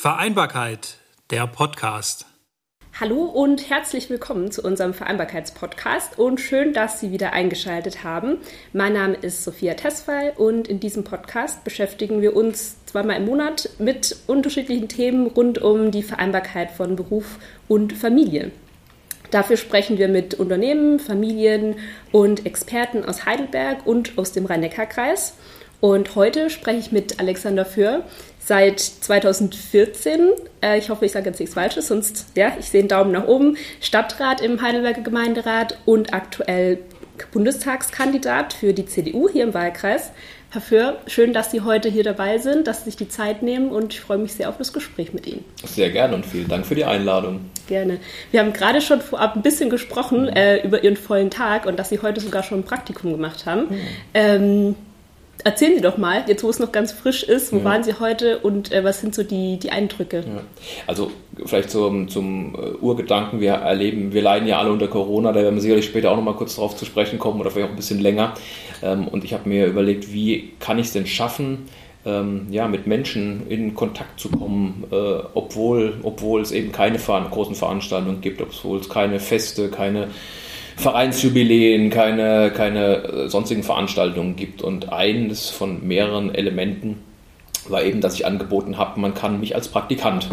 Vereinbarkeit, der Podcast. Hallo und herzlich willkommen zu unserem Vereinbarkeitspodcast und schön, dass Sie wieder eingeschaltet haben. Mein Name ist Sophia Tesfay und in diesem Podcast beschäftigen wir uns zweimal im Monat mit unterschiedlichen Themen rund um die Vereinbarkeit von Beruf und Familie. Dafür sprechen wir mit Unternehmen, Familien und Experten aus Heidelberg und aus dem Rhein-Neckar-Kreis. Und heute spreche ich mit Alexander Für, seit 2014, äh, ich hoffe, ich sage jetzt nichts Falsches, sonst, ja, ich sehe einen Daumen nach oben, Stadtrat im Heidelberger Gemeinderat und aktuell Bundestagskandidat für die CDU hier im Wahlkreis. Herr Föhr, schön, dass Sie heute hier dabei sind, dass Sie sich die Zeit nehmen und ich freue mich sehr auf das Gespräch mit Ihnen. Sehr gerne und vielen Dank für die Einladung. Gerne. Wir haben gerade schon vorab ein bisschen gesprochen mhm. äh, über Ihren vollen Tag und dass Sie heute sogar schon ein Praktikum gemacht haben. Mhm. Ähm, Erzählen Sie doch mal, jetzt wo es noch ganz frisch ist, wo ja. waren Sie heute und äh, was sind so die, die Eindrücke? Ja. Also vielleicht zum, zum äh, Urgedanken, wir erleben, wir leiden ja alle unter Corona, da werden wir sicherlich später auch noch mal kurz darauf zu sprechen kommen oder vielleicht auch ein bisschen länger. Ähm, und ich habe mir überlegt, wie kann ich es denn schaffen, ähm, ja, mit Menschen in Kontakt zu kommen, äh, obwohl, obwohl es eben keine großen Veranstaltungen gibt, obwohl es keine Feste, keine Vereinsjubiläen, keine, keine äh, sonstigen Veranstaltungen gibt. Und eines von mehreren Elementen war eben, dass ich angeboten habe, man kann mich als Praktikant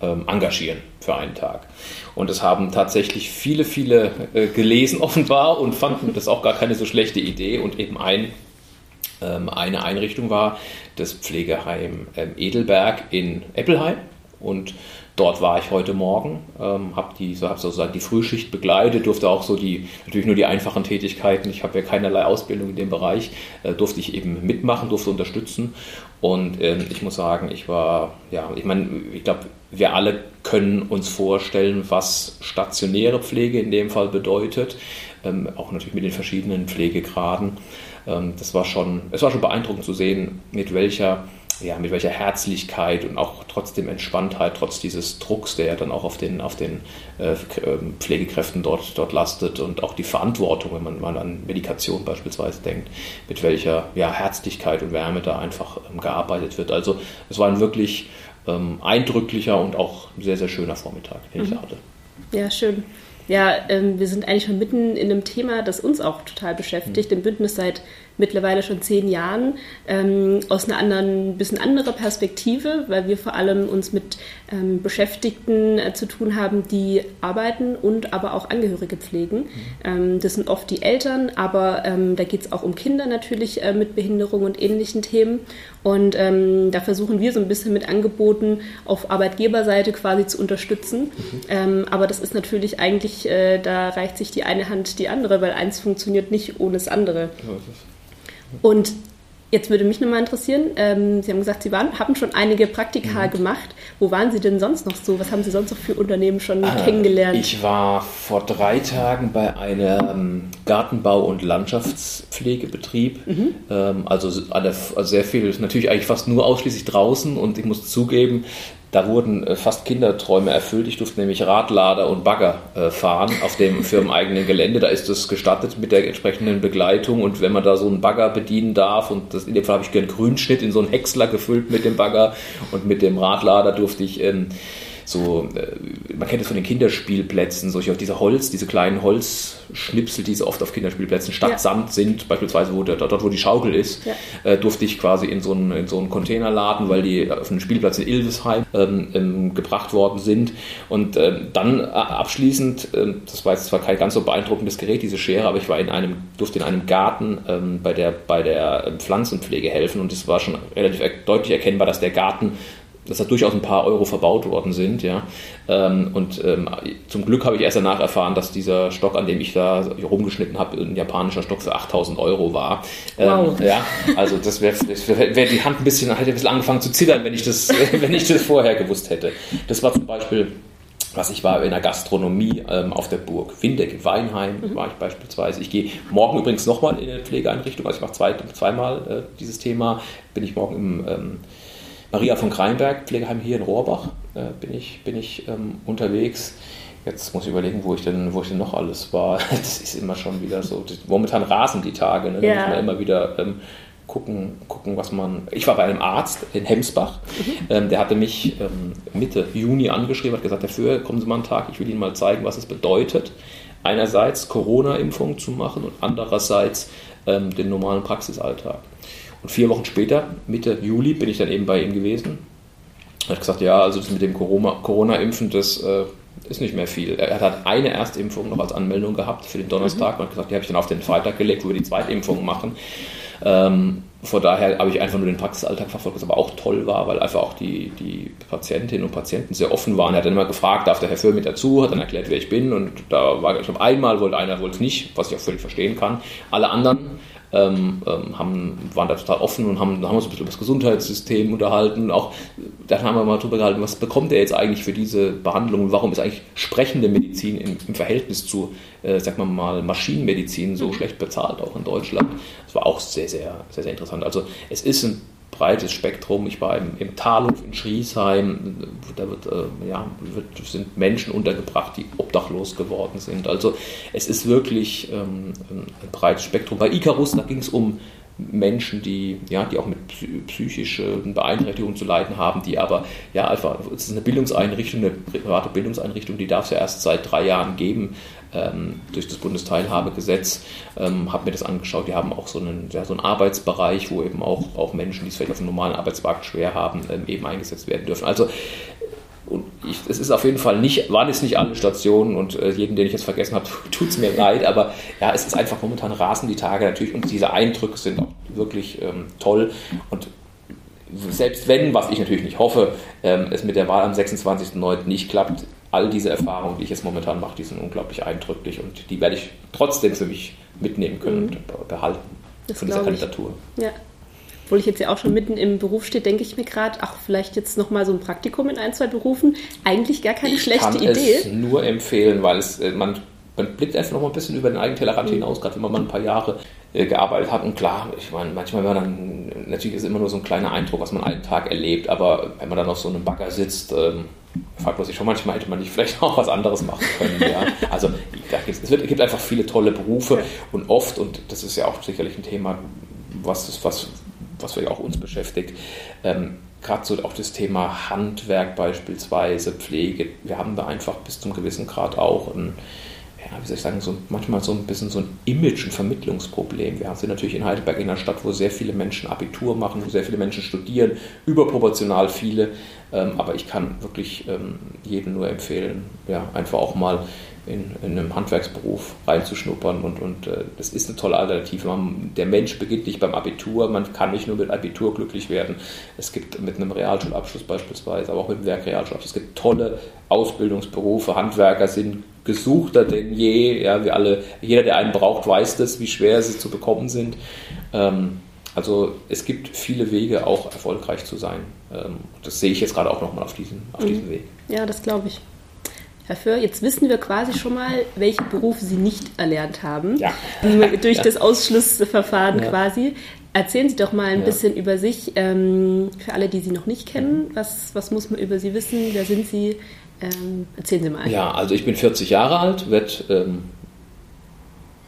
ähm, engagieren für einen Tag. Und es haben tatsächlich viele, viele äh, gelesen offenbar und fanden das auch gar keine so schlechte Idee. Und eben ein, ähm, eine Einrichtung war das Pflegeheim ähm, Edelberg in Eppelheim. Und Dort war ich heute Morgen, ähm, habe die, so, hab sozusagen die Frühschicht begleitet, durfte auch so die, natürlich nur die einfachen Tätigkeiten, ich habe ja keinerlei Ausbildung in dem Bereich, äh, durfte ich eben mitmachen, durfte unterstützen. Und ähm, ich muss sagen, ich war, ja, ich meine, ich glaube, wir alle können uns vorstellen, was stationäre Pflege in dem Fall bedeutet, ähm, auch natürlich mit den verschiedenen Pflegegraden. Ähm, das war schon, es war schon beeindruckend zu sehen, mit welcher ja, mit welcher Herzlichkeit und auch trotzdem Entspanntheit, trotz dieses Drucks, der ja dann auch auf den, auf den äh, ähm, Pflegekräften dort, dort lastet und auch die Verantwortung, wenn man mal an Medikation beispielsweise denkt, mit welcher ja, Herzlichkeit und Wärme da einfach ähm, gearbeitet wird. Also es war ein wirklich ähm, eindrücklicher und auch sehr, sehr schöner Vormittag, den mhm. ich da hatte. Ja, schön. Ja, ähm, wir sind eigentlich schon mitten in einem Thema, das uns auch total beschäftigt, mhm. im Bündnis seit mittlerweile schon zehn Jahren, ähm, aus einer anderen, bisschen anderer Perspektive, weil wir vor allem uns mit ähm, Beschäftigten äh, zu tun haben, die arbeiten und aber auch Angehörige pflegen. Mhm. Ähm, das sind oft die Eltern, aber ähm, da geht es auch um Kinder natürlich äh, mit Behinderung und ähnlichen Themen. Und ähm, da versuchen wir so ein bisschen mit Angeboten auf Arbeitgeberseite quasi zu unterstützen. Mhm. Ähm, aber das ist natürlich eigentlich, äh, da reicht sich die eine Hand die andere, weil eins funktioniert nicht ohne das andere. Ja, und jetzt würde mich nochmal interessieren, ähm, Sie haben gesagt, Sie waren, haben schon einige Praktika mhm. gemacht. Wo waren Sie denn sonst noch so? Was haben Sie sonst noch für Unternehmen schon äh, kennengelernt? Ich war vor drei Tagen bei einem Gartenbau- und Landschaftspflegebetrieb. Mhm. Ähm, also, also sehr viel, natürlich eigentlich fast nur ausschließlich draußen und ich muss zugeben, da wurden äh, fast Kinderträume erfüllt. Ich durfte nämlich Radlader und Bagger äh, fahren auf dem firmeneigenen Gelände. Da ist es gestattet mit der entsprechenden Begleitung. Und wenn man da so einen Bagger bedienen darf, und das, in dem Fall habe ich einen Grünschnitt in so einen Häcksler gefüllt mit dem Bagger und mit dem Radlader durfte ich ähm, so, äh, man kennt es von den Kinderspielplätzen, solche diese Holz, diese kleinen Holzschnipsel, die so oft auf Kinderspielplätzen statt ja. Sand sind, beispielsweise wo der, dort, wo die Schaukel ist, ja. äh, durfte ich quasi in so einen, in so einen Container laden, weil die auf einen Spielplatz in Ilvesheim ähm, ähm, gebracht worden sind. Und ähm, dann äh, abschließend, äh, das war jetzt zwar kein ganz so beeindruckendes Gerät, diese Schere, aber ich war in einem, durfte in einem Garten ähm, bei der, bei der ähm, Pflanzenpflege helfen und es war schon relativ deutlich erkennbar, dass der Garten dass da durchaus ein paar Euro verbaut worden sind. Ja. Ähm, und ähm, zum Glück habe ich erst danach erfahren, dass dieser Stock, an dem ich da rumgeschnitten habe, ein japanischer Stock für 8000 Euro war. Wow. Ähm, ja, also das wäre wär, wär die Hand ein bisschen, hätte ein bisschen angefangen zu zittern, wenn ich, das, wenn ich das vorher gewusst hätte. Das war zum Beispiel was ich war in der Gastronomie ähm, auf der Burg Windeck in Weinheim, mhm. war ich beispielsweise. Ich gehe morgen übrigens nochmal in eine Pflegeeinrichtung, also ich mache zwei, zweimal äh, dieses Thema, bin ich morgen im ähm, Maria von Kreinberg, Pflegeheim hier in Rohrbach, äh, bin ich, bin ich ähm, unterwegs. Jetzt muss ich überlegen, wo ich denn, wo ich denn noch alles war. Das ist immer schon wieder so. Momentan rasen die Tage, ne? da muss man immer wieder ähm, gucken, gucken, was man. Ich war bei einem Arzt in Hemsbach, mhm. ähm, der hatte mich ähm, Mitte Juni angeschrieben, hat gesagt, dafür kommen Sie mal einen Tag, ich will Ihnen mal zeigen, was es bedeutet, einerseits Corona-Impfung zu machen und andererseits ähm, den normalen Praxisalltag. Und vier Wochen später, Mitte Juli, bin ich dann eben bei ihm gewesen. Er hat gesagt, ja, also das mit dem Corona-Impfen, das äh, ist nicht mehr viel. Er hat eine Erstimpfung noch als Anmeldung gehabt für den Donnerstag mhm. und hat gesagt, die habe ich dann auf den Freitag gelegt, wo wir die Zweitimpfung machen. Ähm, von daher habe ich einfach nur den Praxisalltag verfolgt, was aber auch toll war, weil einfach auch die, die Patientinnen und Patienten sehr offen waren. Er hat dann immer gefragt, darf der Herr Föhr mit dazu, hat dann erklärt, wer ich bin und da war, ich glaube, einmal wollte einer, wollte es nicht, was ich auch völlig verstehen kann. Alle anderen ähm, ähm, haben, waren da total offen und haben, haben uns ein bisschen über das Gesundheitssystem unterhalten. Auch dann haben wir mal drüber gehalten, was bekommt er jetzt eigentlich für diese Behandlung und warum ist eigentlich sprechende Medizin im, im Verhältnis zu, äh, sag mal mal, Maschinenmedizin so mhm. schlecht bezahlt, auch in Deutschland. Das war auch sehr, sehr, sehr, sehr interessant. Also es ist ein breites Spektrum. Ich war im, im Talhof in Schriesheim, da wird, äh, ja, wird, sind Menschen untergebracht, die obdachlos geworden sind. Also es ist wirklich ähm, ein breites Spektrum. Bei Icarus, da ging es um Menschen, die, ja, die auch mit psychischen Beeinträchtigungen zu leiden haben, die aber, ja, einfach, es ist eine Bildungseinrichtung, eine private Bildungseinrichtung, die darf es ja erst seit drei Jahren geben ähm, durch das Bundesteilhabegesetz. Ähm, habe mir das angeschaut, die haben auch so einen, ja, so einen Arbeitsbereich, wo eben auch, auch Menschen, die es vielleicht auf dem normalen Arbeitsmarkt schwer haben, ähm, eben eingesetzt werden dürfen. Also ich, es ist auf jeden Fall nicht, waren es nicht alle Stationen und äh, jeden, den ich jetzt vergessen habe, tut es mir leid, aber ja, es ist einfach momentan rasen die Tage natürlich und diese Eindrücke sind auch wirklich ähm, toll und selbst wenn, was ich natürlich nicht hoffe, ähm, es mit der Wahl am 26.09. nicht klappt, all diese Erfahrungen, die ich jetzt momentan mache, die sind unglaublich eindrücklich und die werde ich trotzdem für mich mitnehmen können mhm. und behalten das von dieser Kandidatur. Ja obwohl ich jetzt ja auch schon mitten im Beruf stehe, denke ich mir gerade, ach, vielleicht jetzt nochmal so ein Praktikum in ein, zwei Berufen. Eigentlich gar keine ich schlechte kann Idee. Es nur empfehlen, weil es, äh, man, man blickt einfach noch mal ein bisschen über den eigenen Tellerrand mhm. hinaus, gerade wenn man mal ein paar Jahre äh, gearbeitet hat. Und klar, ich meine, manchmal war dann, natürlich ist immer nur so ein kleiner Eindruck, was man einen Tag erlebt, aber wenn man dann auf so einem Bagger sitzt, ähm, fragt man sich schon manchmal, hätte man nicht vielleicht auch was anderes machen können. Ja? Also da es, wird, es gibt einfach viele tolle Berufe und oft, und das ist ja auch sicherlich ein Thema, was, was was vielleicht auch uns beschäftigt. Ähm, Gerade so auch das Thema Handwerk beispielsweise, Pflege. Wir haben da einfach bis zum gewissen Grad auch ein, ja, wie soll ich sagen, so manchmal so ein bisschen so ein Image- und Vermittlungsproblem. Wir sind natürlich in Heidelberg in einer Stadt, wo sehr viele Menschen Abitur machen, wo sehr viele Menschen studieren, überproportional viele. Ähm, aber ich kann wirklich ähm, jedem nur empfehlen, ja, einfach auch mal in, in einem Handwerksberuf reinzuschnuppern und, und äh, das ist eine tolle Alternative. Man, der Mensch beginnt nicht beim Abitur, man kann nicht nur mit Abitur glücklich werden. Es gibt mit einem Realschulabschluss beispielsweise, aber auch mit einem Werkrealschulabschluss, es gibt tolle Ausbildungsberufe, Handwerker sind gesuchter denn je. Ja, wir alle, jeder, der einen braucht, weiß das, wie schwer sie zu bekommen sind. Ähm, also es gibt viele Wege, auch erfolgreich zu sein. Ähm, das sehe ich jetzt gerade auch nochmal auf diesem, auf mhm. diesem Weg. Ja, das glaube ich dafür. Jetzt wissen wir quasi schon mal, welche Berufe Sie nicht erlernt haben. Ja. Durch das Ausschlussverfahren ja. quasi. Erzählen Sie doch mal ein ja. bisschen über sich, ähm, für alle, die Sie noch nicht kennen. Was, was muss man über Sie wissen? Wer sind Sie? Ähm, erzählen Sie mal. Ja, also ich bin 40 Jahre alt, werde ähm,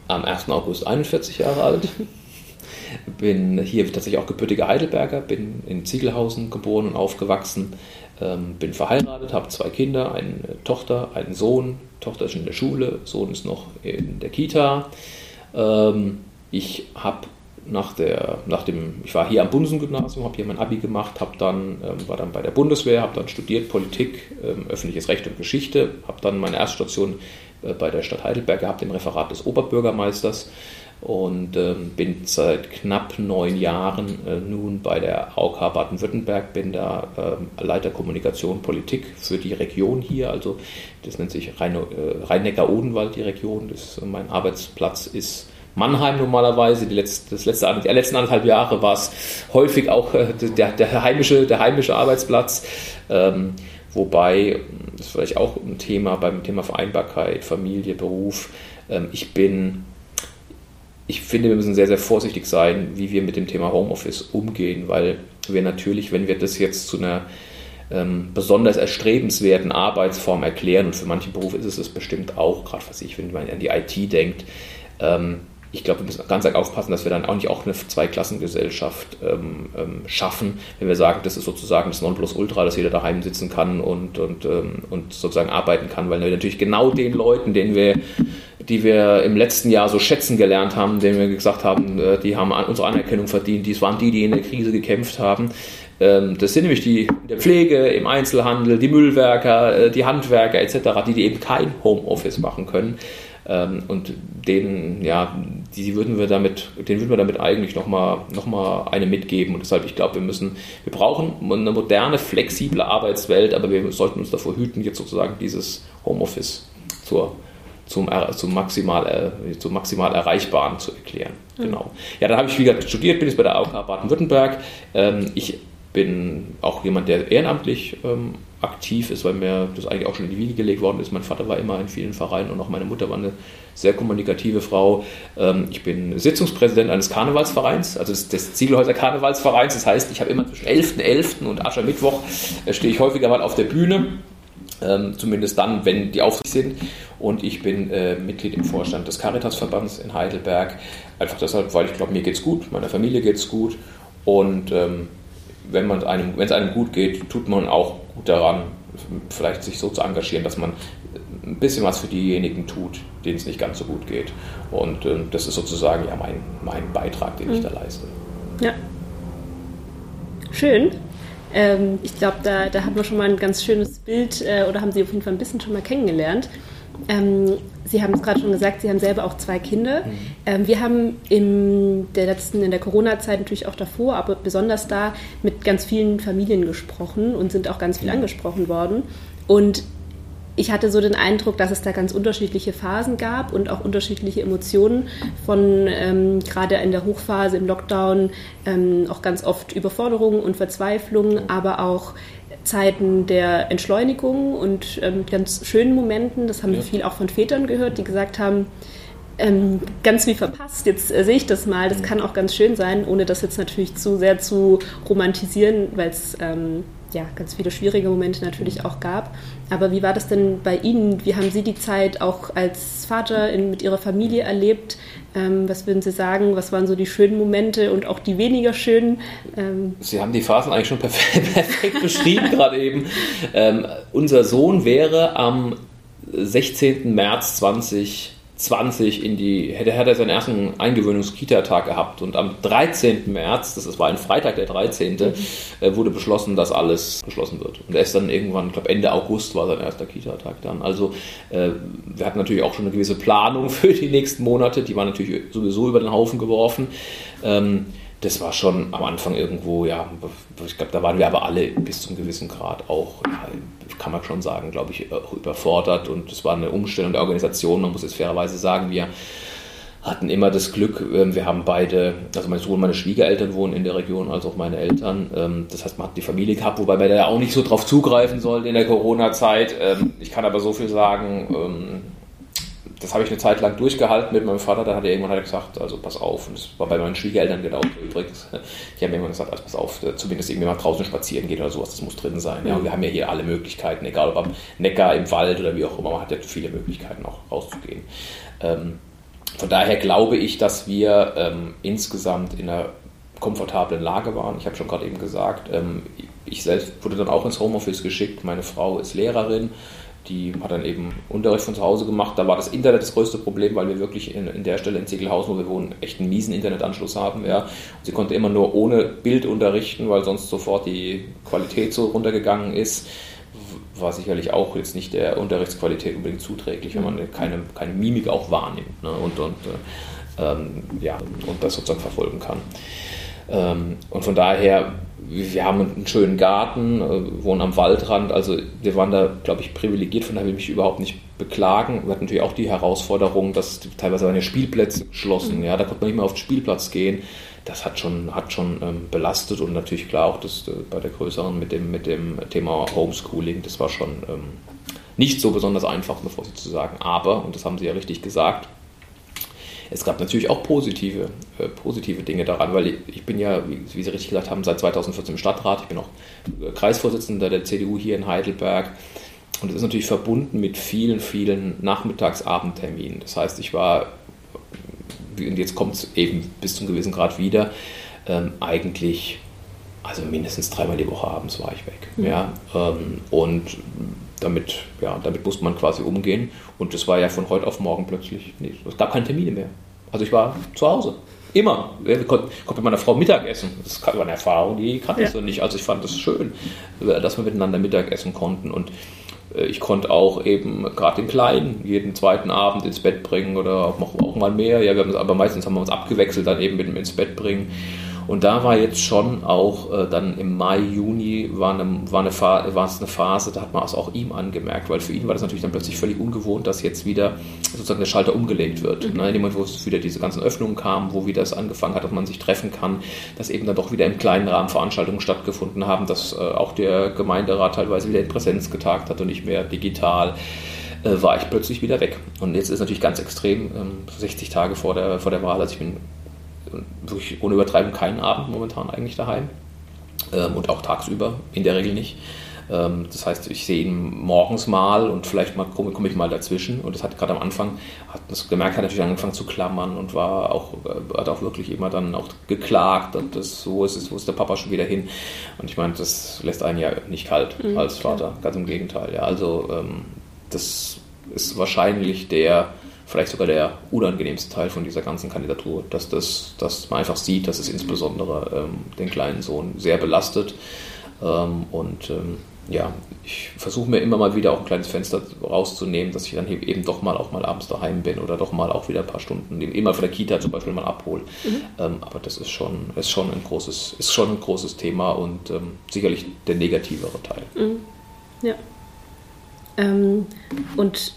am 1. August 41 Jahre alt. bin hier tatsächlich auch gebürtiger Heidelberger, bin in Ziegelhausen geboren und aufgewachsen, ähm, bin verheiratet, habe zwei Kinder, eine Tochter, einen Sohn. Tochter ist in der Schule, Sohn ist noch in der Kita. Ähm, ich habe nach der, nach dem, ich war hier am Bunsen-Gymnasium, habe hier mein Abi gemacht, habe dann, ähm, war dann bei der Bundeswehr, habe dann studiert Politik, ähm, öffentliches Recht und Geschichte, habe dann meine Erststation äh, bei der Stadt Heidelberg gehabt, im Referat des Oberbürgermeisters und ähm, bin seit knapp neun Jahren äh, nun bei der AOK Baden-Württemberg, bin da äh, Leiter Kommunikation Politik für die Region hier, also das nennt sich äh, Rhein-Neckar-Odenwald, die Region, das, mein Arbeitsplatz ist Mannheim normalerweise, die, letzte, das letzte, die letzten anderthalb Jahre war es häufig auch äh, der, der, heimische, der heimische Arbeitsplatz, ähm, wobei, das ist vielleicht auch ein Thema beim Thema Vereinbarkeit, Familie, Beruf, ähm, ich bin ich finde, wir müssen sehr, sehr vorsichtig sein, wie wir mit dem Thema Homeoffice umgehen, weil wir natürlich, wenn wir das jetzt zu einer ähm, besonders erstrebenswerten Arbeitsform erklären, und für manche Berufe ist es das bestimmt auch, gerade was ich, wenn man an die IT denkt, ähm, ich glaube, wir müssen ganz arg aufpassen, dass wir dann auch nicht auch eine Zweiklassengesellschaft ähm, ähm, schaffen, wenn wir sagen, das ist sozusagen das Nonplusultra, dass jeder daheim sitzen kann und, und, ähm, und sozusagen arbeiten kann, weil natürlich genau den Leuten, denen wir, die wir im letzten Jahr so schätzen gelernt haben, denen wir gesagt haben, äh, die haben unsere Anerkennung verdient, dies waren die, die in der Krise gekämpft haben, ähm, das sind nämlich die der Pflege, im Einzelhandel, die Müllwerker, äh, die Handwerker etc., die, die eben kein Homeoffice machen können. Ähm, und denen, ja, die würden wir damit, denen würden wir damit eigentlich nochmal noch mal eine mitgeben. Und deshalb, ich glaube, wir müssen, wir brauchen eine moderne, flexible Arbeitswelt, aber wir sollten uns davor hüten, jetzt sozusagen dieses Homeoffice zur zum, zum, maximal, äh, zum maximal Erreichbaren zu erklären. Mhm. Genau. Ja, dann habe ich, wie gesagt, studiert, bin jetzt bei der AOK Baden-Württemberg. Ähm, ich bin auch jemand, der ehrenamtlich ähm, aktiv ist, weil mir das eigentlich auch schon in die Wiege gelegt worden ist. Mein Vater war immer in vielen Vereinen und auch meine Mutter war eine sehr kommunikative Frau. Ähm, ich bin Sitzungspräsident eines Karnevalsvereins, also des, des Ziegelhäuser Karnevalsvereins. Das heißt, ich habe immer zwischen 11.11. .11. und Aschermittwoch äh, stehe ich häufiger mal auf der Bühne. Ähm, zumindest dann, wenn die Aufsicht sind. Und ich bin äh, Mitglied im Vorstand des Caritasverbands in Heidelberg. Einfach deshalb, weil ich glaube, mir geht es gut, meiner Familie geht es gut. Und ähm, wenn man einem, es einem gut geht, tut man auch gut daran, vielleicht sich so zu engagieren, dass man ein bisschen was für diejenigen tut, denen es nicht ganz so gut geht. Und äh, das ist sozusagen ja mein, mein Beitrag, den mhm. ich da leiste. Ja. Schön. Ähm, ich glaube, da, da haben wir schon mal ein ganz schönes Bild äh, oder haben Sie auf jeden Fall ein bisschen schon mal kennengelernt. Ähm, Sie haben es gerade schon gesagt, Sie haben selber auch zwei Kinder. Mhm. Ähm, wir haben in der letzten, in der Corona-Zeit natürlich auch davor, aber besonders da mit ganz vielen Familien gesprochen und sind auch ganz viel mhm. angesprochen worden. Und ich hatte so den Eindruck, dass es da ganz unterschiedliche Phasen gab und auch unterschiedliche Emotionen von ähm, gerade in der Hochphase im Lockdown ähm, auch ganz oft Überforderung und Verzweiflung, aber auch Zeiten der Entschleunigung und ähm, ganz schönen Momenten. Das haben ja. wir viel auch von Vätern gehört, die gesagt haben, ähm, ganz wie verpasst. Jetzt äh, sehe ich das mal. Das mhm. kann auch ganz schön sein, ohne das jetzt natürlich zu sehr zu romantisieren, weil es ähm, ja, ganz viele schwierige Momente natürlich auch gab. Aber wie war das denn bei Ihnen? Wie haben Sie die Zeit auch als Vater in, mit Ihrer Familie erlebt? Ähm, was würden Sie sagen? Was waren so die schönen Momente und auch die weniger schönen? Ähm Sie haben die Phasen eigentlich schon perfekt, perfekt beschrieben gerade eben. Ähm, unser Sohn wäre am 16. März 2020 20 in die, hätte, hätte er seinen ersten Eingewöhnungskita-Tag gehabt und am 13. März, das war ein Freitag, der 13., mhm. Äh, wurde beschlossen, dass alles beschlossen wird. Und er ist dann irgendwann, ich glaube Ende August war sein erster Kita-Tag dann. Also äh, wir hatten natürlich auch schon eine gewisse Planung für die nächsten Monate, die war natürlich sowieso über den Haufen geworfen. Ähm, das war schon am Anfang irgendwo, ja, ich glaube, da waren wir aber alle bis zum gewissen Grad auch, ja, kann man schon sagen, glaube ich, überfordert und es war eine Umstellung der Organisation. Man muss jetzt fairerweise sagen, wir hatten immer das Glück, ähm, wir haben beide, also mein Sohn und meine Schwiegereltern wohnen in der Region, als auch meine Eltern. Ähm, das heißt, man hat die Familie gehabt, wobei man da auch nicht so drauf zugreifen sollte in der Corona-Zeit. Ähm, ich kann aber so viel sagen, das habe ich eine Zeit lang durchgehalten mit meinem Vater. Dann hat er irgendwann halt gesagt, also pass auf. Und das war bei meinen Schwiegereltern genau übrigens. Die haben irgendwann gesagt, also pass auf, zumindest irgendwie mal draußen spazieren gehen oder sowas, das muss drin sein. Ja, und wir haben ja hier alle Möglichkeiten, egal ob am Neckar, im Wald oder wie auch immer. Man hat ja viele Möglichkeiten auch rauszugehen. Ähm, von daher glaube ich, dass wir ähm, insgesamt in einer komfortablen Lage waren. Ich habe schon gerade eben gesagt, ähm, ich selbst wurde dann auch ins Homeoffice geschickt. Meine Frau ist Lehrerin die hat dann eben Unterricht von zu Hause gemacht. Da war das Internet das größte Problem, weil wir wirklich in, in der Stelle in Ziegelhausen, wo wir wohnen, echt einen miesen Internetanschluss haben. Ja. Und sie konnte immer nur ohne Bild unterrichten, weil sonst sofort die Qualität so runtergegangen ist. War sicherlich auch jetzt nicht der Unterrichtsqualität unbedingt zuträglich, wenn man keine, keine Mimik auch wahrnimmt ne, und, und, äh, ähm, ja, und das sozusagen verfolgen kann. Ähm, und von daher wir haben einen schönen Garten, äh, wohnen am Waldrand, also wir waren da, glaube ich, privilegiert, von daher will ich mich überhaupt nicht beklagen. Wir hatten natürlich auch die Herausforderung, dass teilweise waren ja Spielplätze geschlossen, mhm. ja, da konnte man nicht mehr auf den Spielplatz gehen. Das hat schon, hat schon ähm, belastet und natürlich klar auch das äh, bei der größeren mit dem, mit dem Thema Homeschooling, das war schon ähm, nicht so besonders einfach, bevor Sie zu sagen. Aber, und das haben Sie ja richtig gesagt, es gab natürlich auch positive, äh, positive Dinge daran, weil ich, ich bin ja, wie, wie, Sie richtig gesagt haben, seit 2014 im Stadtrat. Ich bin auch äh, Kreisvorsitzender der CDU hier in Heidelberg. Und das ist natürlich verbunden mit vielen, vielen Nachmittagsabendterminen. Das heißt, ich war und jetzt kommt es eben bis zum gewissen Grad wieder, ähm, eigentlich, also mindestens dreimal die Woche abends war ich weg. Mhm. Ja, ähm, und damit, ja, damit musste man quasi umgehen. Und es war ja von heute auf morgen plötzlich, nee, es gab keine Termine mehr. Also ich war zu Hause. Immer. Ich konnte, konnte mit meiner Frau Mittag essen. Das war eine Erfahrung, die kannte ja. ich so nicht. Also ich fand das schön, dass wir miteinander Mittag essen konnten. Und äh, ich konnte auch eben gerade den Kleinen jeden zweiten Abend ins Bett bringen oder auch, mal mehr. Ja, wir haben, aber meistens haben wir uns abgewechselt, dann eben mit dem ins Bett bringen. Und da war jetzt schon auch äh, dann im Mai, Juni war, eine, war, eine war es eine Phase, da hat man es auch ihm angemerkt, weil für ihn war das natürlich dann plötzlich völlig ungewohnt, dass jetzt wieder sozusagen der Schalter umgelegt wird. Mhm. Ne, in dem Moment, wo es wieder diese ganzen Öffnungen kamen, wo wieder es angefangen hat, dass man sich treffen kann, dass eben dann doch wieder im kleinen Rahmen Veranstaltungen stattgefunden haben, dass äh, auch der Gemeinderat teilweise wieder in Präsenz getagt hat und nicht mehr digital äh, war ich plötzlich wieder weg. Und jetzt ist natürlich ganz extrem, ähm, 60 Tage vor der, vor der Wahl, also ich bin wirklich ohne Übertreibung keinen Abend momentan eigentlich daheim ähm, und auch tagsüber in der Regel nicht. Ähm, das heißt, ich sehe ihn morgens mal und vielleicht mal komme, komme ich mal dazwischen. Und das hat gerade am Anfang, hat das gemerkt, hat natürlich angefangen zu klammern und war auch, äh, hat auch wirklich immer dann auch geklagt und das so ist es, wo ist der Papa schon wieder hin. Und ich meine, das lässt einen ja nicht kalt mhm, als Vater, klar. ganz im Gegenteil. Ja, also ähm, das ist wahrscheinlich der vielleicht sogar der unangenehmste Teil von dieser ganzen Kandidatur, dass, das, dass man einfach sieht, dass es insbesondere ähm, den kleinen Sohn sehr belastet. Ähm, und ähm, ja, ich versuche mir immer mal wieder auch ein kleines Fenster rauszunehmen, dass ich dann eben doch mal auch mal abends daheim bin oder doch mal auch wieder ein paar Stunden, immer von der Kita zum Beispiel mal abhole. Mhm. Ähm, aber das ist schon, ist, schon ein großes, ist schon ein großes Thema und ähm, sicherlich der negativere Teil. Mhm. Ja. Ähm, und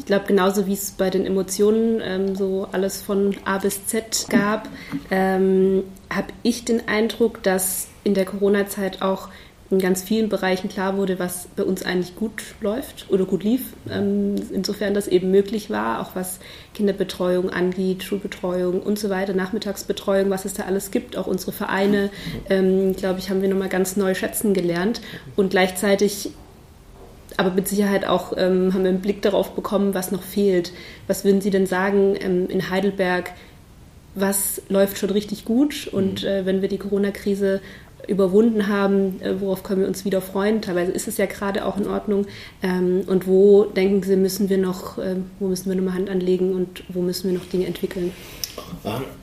ich glaube, genauso wie es bei den Emotionen ähm, so alles von A bis Z gab, ähm, habe ich den Eindruck, dass in der Corona-Zeit auch in ganz vielen Bereichen klar wurde, was bei uns eigentlich gut läuft oder gut lief. Ähm, insofern das eben möglich war, auch was Kinderbetreuung angeht, Schulbetreuung und so weiter, Nachmittagsbetreuung, was es da alles gibt, auch unsere Vereine, ähm, glaube ich, haben wir nochmal ganz neu schätzen gelernt. Und gleichzeitig aber mit Sicherheit auch ähm, haben wir einen Blick darauf bekommen, was noch fehlt. Was würden Sie denn sagen ähm, in Heidelberg? Was läuft schon richtig gut? Und mhm. äh, wenn wir die Corona-Krise überwunden haben, äh, worauf können wir uns wieder freuen? Teilweise ist es ja gerade auch in Ordnung. Ähm, und wo denken Sie, müssen wir noch, äh, wo müssen wir nochmal Hand anlegen und wo müssen wir noch Dinge entwickeln?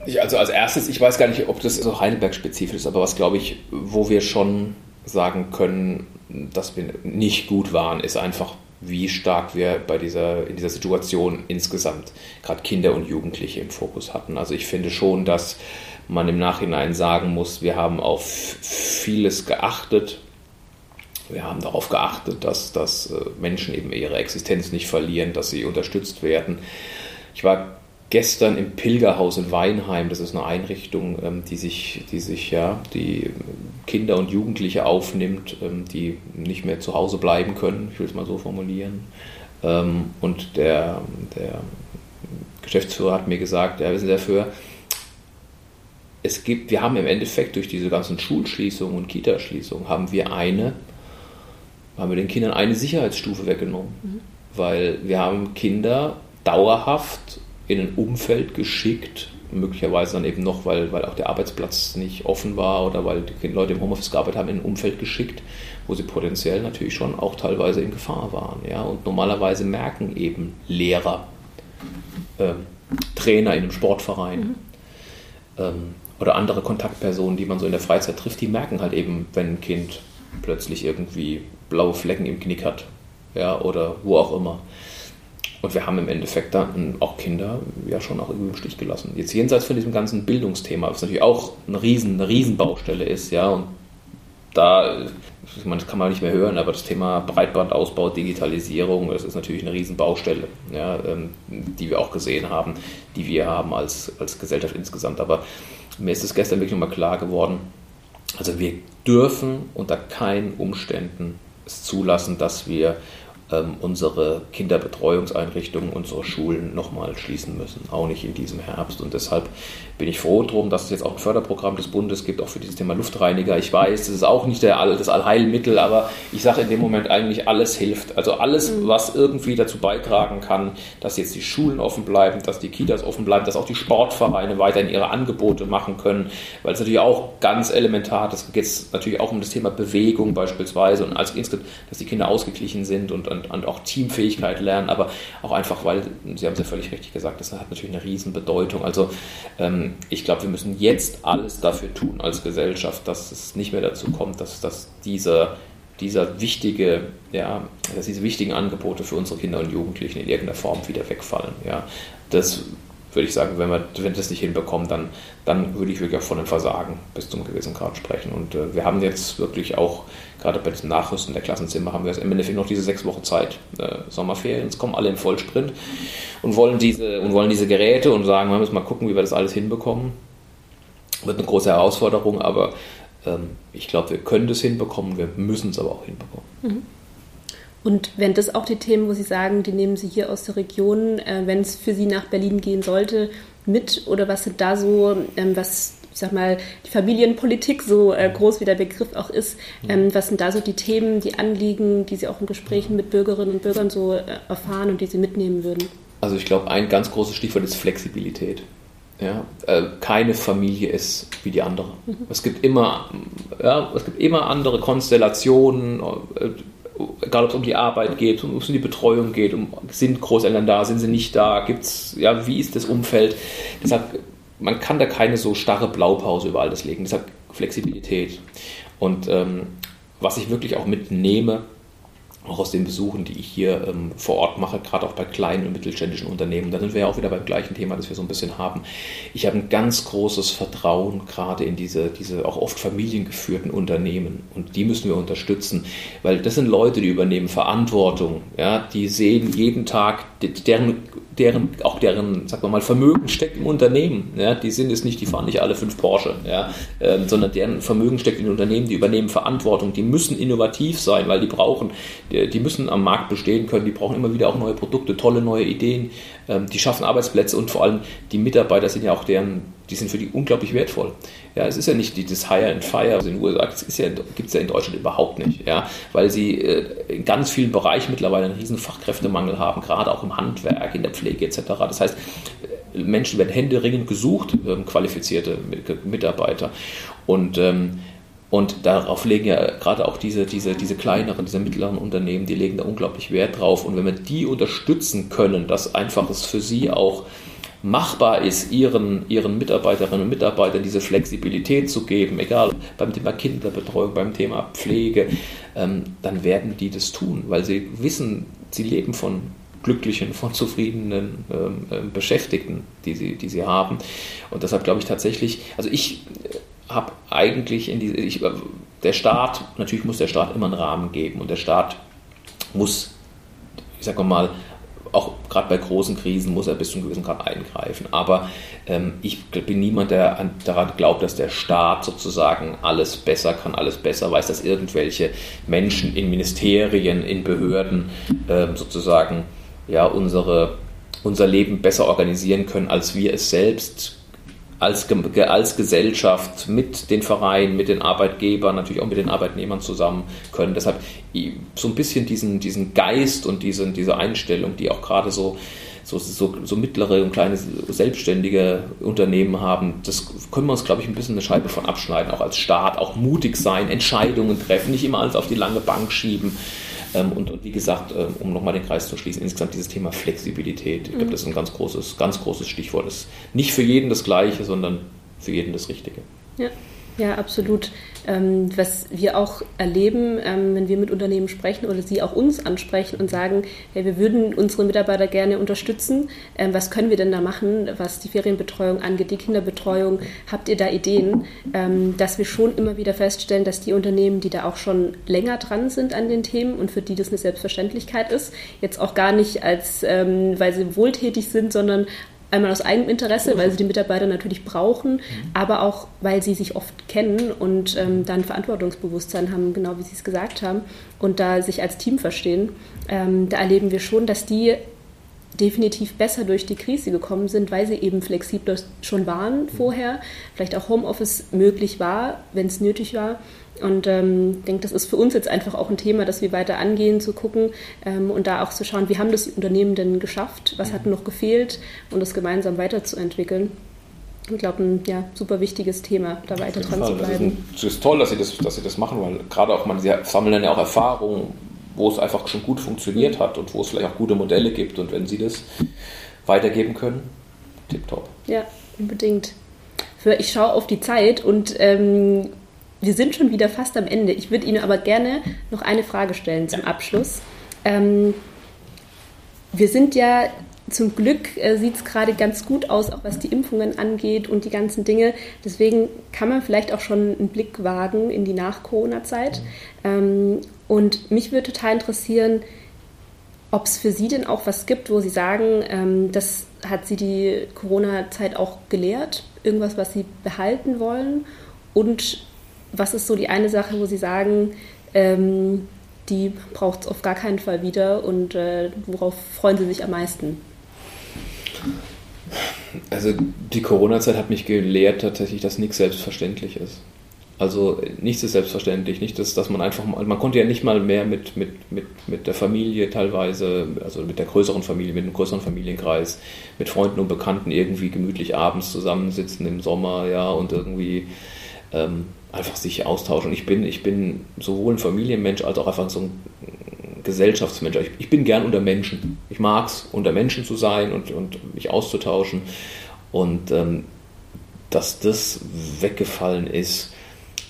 Ich, also als erstes, ich weiß gar nicht, ob das so Heidelberg-spezifisch ist, aber was glaube ich, wo wir schon sagen können, dass wir nicht gut waren, ist einfach, wie stark wir bei dieser, in dieser Situation insgesamt gerade Kinder und Jugendliche im Fokus hatten. Also ich finde schon, dass man im Nachhinein sagen muss, wir haben auf vieles geachtet. Wir haben darauf geachtet, dass, dass äh, Menschen eben ihre Existenz nicht verlieren, dass sie unterstützt werden. Ich war gestern im Pilgerhaus in Weinheim. Das ist eine Einrichtung, ähm, die sich, die sich ja, die Kinder und Jugendliche aufnimmt, ähm, die nicht mehr zu Hause bleiben können, ich will es mal so formulieren. Ähm, und der, der Geschäftsführer hat mir gesagt, ja, wissen Sie dafür, es gibt, wir haben im Endeffekt durch diese ganzen Schulschließungen und Kitaschließungen haben wir eine, haben wir den Kindern eine Sicherheitsstufe weggenommen. Mhm. Weil wir haben Kinder dauerhaft in ein Umfeld geschickt, möglicherweise dann eben noch, weil, weil auch der Arbeitsplatz nicht offen war oder weil die Leute im Homeoffice gearbeitet haben, in ein Umfeld geschickt, wo sie potenziell natürlich schon auch teilweise in Gefahr waren. Ja? Und normalerweise merken eben Lehrer, äh, Trainer in einem Sportverein mhm. ähm, oder andere Kontaktpersonen, die man so in der Freizeit trifft, die merken halt eben, wenn ein Kind plötzlich irgendwie blaue Flecken im Knick hat ja, oder wo auch immer. Und wir haben im Endeffekt dann auch Kinder ja schon auch im Stich gelassen. Jetzt jenseits von diesem ganzen Bildungsthema, was natürlich auch eine riesen, eine Riesenbaustelle ist, ja, und da, ich meine, das kann man nicht mehr hören, aber das Thema Breitbandausbau, Digitalisierung, das ist natürlich eine Riesenbaustelle, ja, ähm, die wir auch gesehen haben, die wir haben als, als Gesellschaft insgesamt. Aber mir ist es gestern wirklich nochmal klar geworden, also wir dürfen unter keinen Umständen es zulassen, dass wir ähm, unsere Kinderbetreuungseinrichtungen, unsere Schulen nochmal schließen müssen, auch nicht in diesem Herbst. Und deshalb bin ich froh drum, dass es jetzt auch ein Förderprogramm des Bundes gibt, auch für dieses Thema Luftreiniger. Ich weiß, das ist auch nicht der, das Allheilmittel, aber ich sage in dem Moment eigentlich, alles hilft. Also alles, mhm. was irgendwie dazu beitragen kann, dass jetzt die Schulen offen bleiben, dass die Kitas offen bleiben, dass auch die Sportvereine weiterhin ihre Angebote machen können, weil es natürlich auch ganz elementar, das geht natürlich auch um das Thema Bewegung beispielsweise und als insgesamt, dass die Kinder ausgeglichen sind und, und, und auch Teamfähigkeit lernen, aber auch einfach, weil, Sie haben es ja völlig richtig gesagt, das hat natürlich eine Riesenbedeutung. Also ähm, ich glaube, wir müssen jetzt alles dafür tun als Gesellschaft, dass es nicht mehr dazu kommt, dass, dass dieser, dieser wichtige, ja, dass diese wichtigen Angebote für unsere Kinder und Jugendlichen in irgendeiner Form wieder wegfallen. Ja. Das würde ich sagen, wenn wir, wenn das nicht hinbekommen, dann, dann würde ich wirklich auch von einem Versagen bis zum gewissen Grad sprechen. Und äh, wir haben jetzt wirklich auch, gerade bei diesem Nachrüsten der Klassenzimmer, haben wir im Endeffekt noch diese sechs Wochen Zeit, äh, Sommerferien, jetzt kommen alle im Vollsprint und wollen diese, und wollen diese Geräte und sagen, wir müssen mal gucken, wie wir das alles hinbekommen. Wird eine große Herausforderung, aber ähm, ich glaube, wir können das hinbekommen, wir müssen es aber auch hinbekommen. Mhm. Und wenn das auch die Themen, wo Sie sagen, die nehmen Sie hier aus der Region, äh, wenn es für Sie nach Berlin gehen sollte, mit? Oder was sind da so, ähm, was, ich sag mal, die Familienpolitik, so äh, groß wie der Begriff auch ist, ähm, was sind da so die Themen, die Anliegen, die Sie auch in Gesprächen mit Bürgerinnen und Bürgern so äh, erfahren und die Sie mitnehmen würden? Also ich glaube, ein ganz großes Stichwort ist Flexibilität. Ja, äh, keine Familie ist wie die andere. Mhm. Es gibt immer, ja, es gibt immer andere Konstellationen, äh, egal ob es um die Arbeit geht, um, um die Betreuung geht, um, sind Großeltern da, sind sie nicht da, gibt's, ja, wie ist das Umfeld? Deshalb, man kann da keine so starre Blaupause über alles legen. Deshalb Flexibilität. Und ähm, was ich wirklich auch mitnehme, auch aus den Besuchen, die ich hier ähm, vor Ort mache, gerade auch bei kleinen und mittelständischen Unternehmen. Da sind wir ja auch wieder beim gleichen Thema, das wir so ein bisschen haben. Ich habe ein ganz großes Vertrauen gerade in diese, diese auch oft familiengeführten Unternehmen und die müssen wir unterstützen, weil das sind Leute, die übernehmen Verantwortung, ja, die sehen jeden Tag, deren deren, auch deren, sagen wir mal, Vermögen steckt im Unternehmen. Ja? Die sind es nicht, die fahren nicht alle fünf Porsche, ja? Ähm, sondern deren Vermögen steckt in Unternehmen, die übernehmen Verantwortung, die müssen innovativ sein, weil die brauchen, die, die, müssen am Markt bestehen können, die brauchen immer wieder auch neue Produkte, tolle neue Ideen, die schaffen Arbeitsplätze und vor allem die Mitarbeiter sind ja auch deren, die sind für die unglaublich wertvoll. Ja, es ist ja nicht die, das Hire and Fire, also in den USA ja, gibt es ja in Deutschland überhaupt nicht, ja, weil sie äh, in ganz vielen Bereichen mittlerweile einen riesen Fachkräftemangel haben, gerade auch im Handwerk, in der Pflege etc. Das heißt, äh, Menschen werden händeringend gesucht, ähm, qualifizierte Mitarbeiter. Und ähm, und darauf legen ja gerade auch diese, diese, diese kleineren, diese mittleren Unternehmen, die legen da unglaublich Wert drauf. Und wenn wir die unterstützen können, dass einfach es für sie auch machbar ist, ihren, ihren Mitarbeiterinnen und Mitarbeitern diese Flexibilität zu geben, egal beim Thema Kinderbetreuung, beim Thema Pflege, ähm, dann werden die das tun, weil sie wissen, sie leben von glücklichen, von zufriedenen ähm, äh, Beschäftigten, die sie, die sie haben. Und deshalb glaube ich tatsächlich, also ich habe eigentlich in diese, ich, der Staat, natürlich muss der Staat immer einen Rahmen geben und der Staat muss, ich sage mal, auch gerade bei großen Krisen muss er bis zu einem gewissen Grad eingreifen. Aber ähm, ich bin niemand, der an, daran glaubt, dass der Staat sozusagen alles besser kann, alles besser weiß, dass irgendwelche Menschen in Ministerien, in Behörden ähm, sozusagen ja, unsere, unser Leben besser organisieren können, als wir es selbst als, als Gesellschaft mit den Vereinen, mit den Arbeitgebern, natürlich auch mit den Arbeitnehmern zusammen können. Deshalb so ein bisschen diesen, diesen Geist und diese, diese Einstellung, die auch gerade so, so, so, so mittlere und kleine selbstständige Unternehmen haben, das können wir uns, glaube ich, ein bisschen eine Scheibe von abschneiden, auch als Staat, auch mutig sein, Entscheidungen treffen, nicht immer alles auf die lange Bank schieben. Ähm, und, und, wie gesagt, ähm, um nochmal den Kreis zu schließen, insgesamt dieses Thema Flexibilität. Ich glaube, mhm. das ist ein ganz großes, ganz großes Stichwort. Das ist nicht für jeden das Gleiche, sondern für jeden das Richtige. Ja. Ja, absolut. Ähm, was wir auch erleben, ähm, wenn wir mit Unternehmen sprechen oder sie auch uns ansprechen und sagen, hey, wir würden unsere Mitarbeiter gerne unterstützen. Ähm, was können wir denn da machen, was die Ferienbetreuung angeht, die Kinderbetreuung? Habt ihr da Ideen? Ähm, dass wir schon immer wieder feststellen, dass die Unternehmen, die da auch schon länger dran sind an den Themen und für die das eine Selbstverständlichkeit ist, jetzt auch gar nicht als, ähm, weil sie wohltätig sind, sondern einmal aus eigenem Interesse, weil sie die Mitarbeiter natürlich brauchen, mhm. aber auch, weil sie sich oft kennen und ähm, dann Verantwortungsbewusstsein haben, genau wie Sie es gesagt haben, und da sich als Team verstehen. Ähm, da erleben wir schon, dass die definitiv besser durch die Krise gekommen sind, weil sie eben flexibler schon waren vorher, vielleicht auch Homeoffice möglich war, wenn es nötig war. Und ähm, ich denke, das ist für uns jetzt einfach auch ein Thema, das wir weiter angehen, zu gucken ähm, und da auch zu schauen, wie haben das Unternehmen denn geschafft, was hat noch gefehlt und das gemeinsam weiterzuentwickeln. Ich glaube, ein ja, super wichtiges Thema, da weiter dran Fall. zu bleiben. Es ist, ist, toll, dass Sie, das, dass Sie das machen, weil gerade auch, man, Sie sammeln dann ja auch Erfahrungen, wo es einfach schon gut funktioniert hat und wo es vielleicht auch gute Modelle gibt. Und wenn Sie das weitergeben können, tipptopp. Ja, unbedingt. Ich schaue auf die Zeit und ähm, wir sind schon wieder fast am Ende. Ich würde Ihnen aber gerne noch eine Frage stellen zum Abschluss. Ähm, wir sind ja zum Glück äh, sieht es gerade ganz gut aus, auch was die Impfungen angeht und die ganzen Dinge. Deswegen kann man vielleicht auch schon einen Blick wagen in die Nach-Corona-Zeit. Ähm, und mich würde total interessieren, ob es für Sie denn auch was gibt, wo Sie sagen, ähm, das hat Sie die Corona-Zeit auch gelehrt, irgendwas, was Sie behalten wollen? Und was ist so die eine Sache, wo Sie sagen, ähm, die braucht es auf gar keinen Fall wieder und äh, worauf freuen Sie sich am meisten? Also die Corona-Zeit hat mich gelehrt tatsächlich, dass nichts selbstverständlich ist. Also nichts ist selbstverständlich, nicht, dass, dass man einfach mal, man konnte ja nicht mal mehr mit, mit, mit, mit der Familie teilweise, also mit der größeren Familie, mit einem größeren Familienkreis, mit Freunden und Bekannten irgendwie gemütlich abends zusammensitzen im Sommer, ja, und irgendwie ähm, einfach sich austauschen. Ich bin, ich bin sowohl ein Familienmensch als auch einfach so ein Gesellschaftsmensch. Ich, ich bin gern unter Menschen. Ich mag es, unter Menschen zu sein und, und mich auszutauschen. Und ähm, dass das weggefallen ist,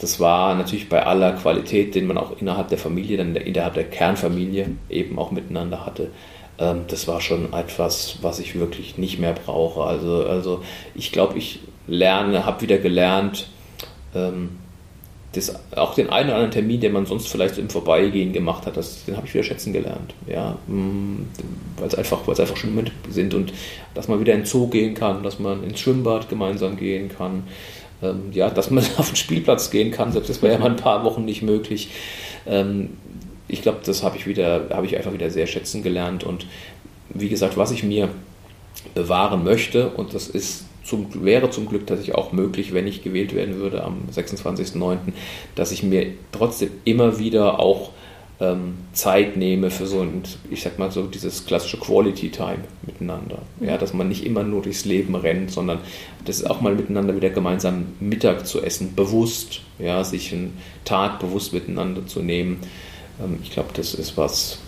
das war natürlich bei aller Qualität, den man auch innerhalb der Familie, dann innerhalb der Kernfamilie eben auch miteinander hatte. Ähm, das war schon etwas, was ich wirklich nicht mehr brauche. Also, also ich glaube, ich lerne, habe wieder gelernt, ähm, das, auch den einen oder anderen Termin, den man sonst vielleicht im Vorbeigehen gemacht hat, das, den habe ich wieder schätzen gelernt. Ja, mm, weil es einfach, einfach schöne Momente sind und dass man wieder in den Zoo gehen kann, dass man ins Schwimmbad gemeinsam gehen kann, ähm, ja, dass man auf den Spielplatz gehen kann, selbst das war ja mal ein paar Wochen nicht möglich. Ähm, ich glaube, das habe ich wieder, habe ich einfach wieder sehr schätzen gelernt und wie gesagt, was ich mir bewahren möchte und das ist zum, wäre zum Glück tatsächlich auch möglich, wenn ich gewählt werden würde am 26.09., dass ich mir trotzdem immer wieder auch ähm, Zeit nehme für so ein, ich sag mal so, dieses klassische Quality Time miteinander. Ja, dass man nicht immer nur durchs Leben rennt, sondern das auch mal miteinander wieder gemeinsam Mittag zu essen, bewusst, ja, sich einen Tag bewusst miteinander zu nehmen. Ähm, ich glaube, das ist was,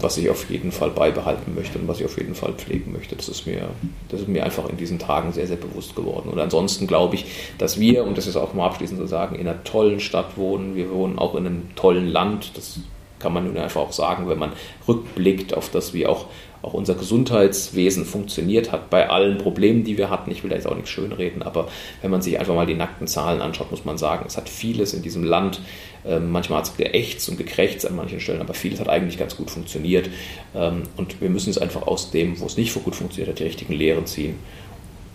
was ich auf jeden Fall beibehalten möchte und was ich auf jeden Fall pflegen möchte. Das ist mir, das ist mir einfach in diesen Tagen sehr, sehr bewusst geworden. Und ansonsten glaube ich, dass wir, und das ist auch mal abschließend zu sagen, in einer tollen Stadt wohnen. Wir wohnen auch in einem tollen Land. Das kann man nun einfach auch sagen, wenn man rückblickt auf das, wie auch, auch unser Gesundheitswesen funktioniert hat, bei allen Problemen, die wir hatten. Ich will da jetzt auch nicht schönreden, aber wenn man sich einfach mal die nackten Zahlen anschaut, muss man sagen, es hat vieles in diesem Land, manchmal hat es geächtzt und gekrächzt an manchen Stellen, aber vieles hat eigentlich ganz gut funktioniert. Ähm, und wir müssen es einfach aus dem, wo es nicht so gut funktioniert hat, die richtigen Lehren ziehen.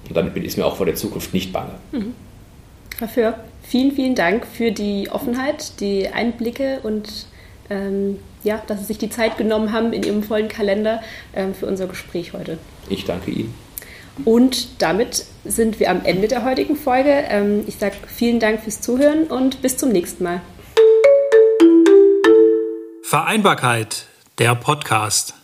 Und damit ist mir auch vor der Zukunft nicht bange. Mhm. Dafür vielen, vielen Dank für die Offenheit, die Einblicke und ähm, ja, dass Sie sich die Zeit genommen haben in Ihrem vollen Kalender ähm, für unser Gespräch heute. Ich danke Ihnen. Und damit sind wir am Ende der heutigen Folge. Ähm, ich sage vielen Dank fürs Zuhören und bis zum nächsten Mal. Vereinbarkeit, der Podcast.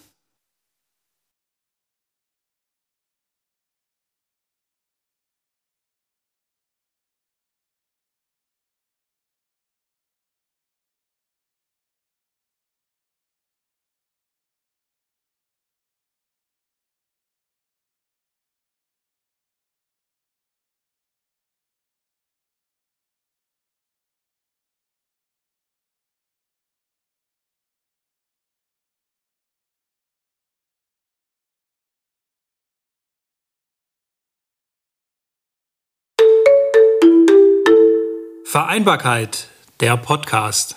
Vereinbarkeit, der Podcast.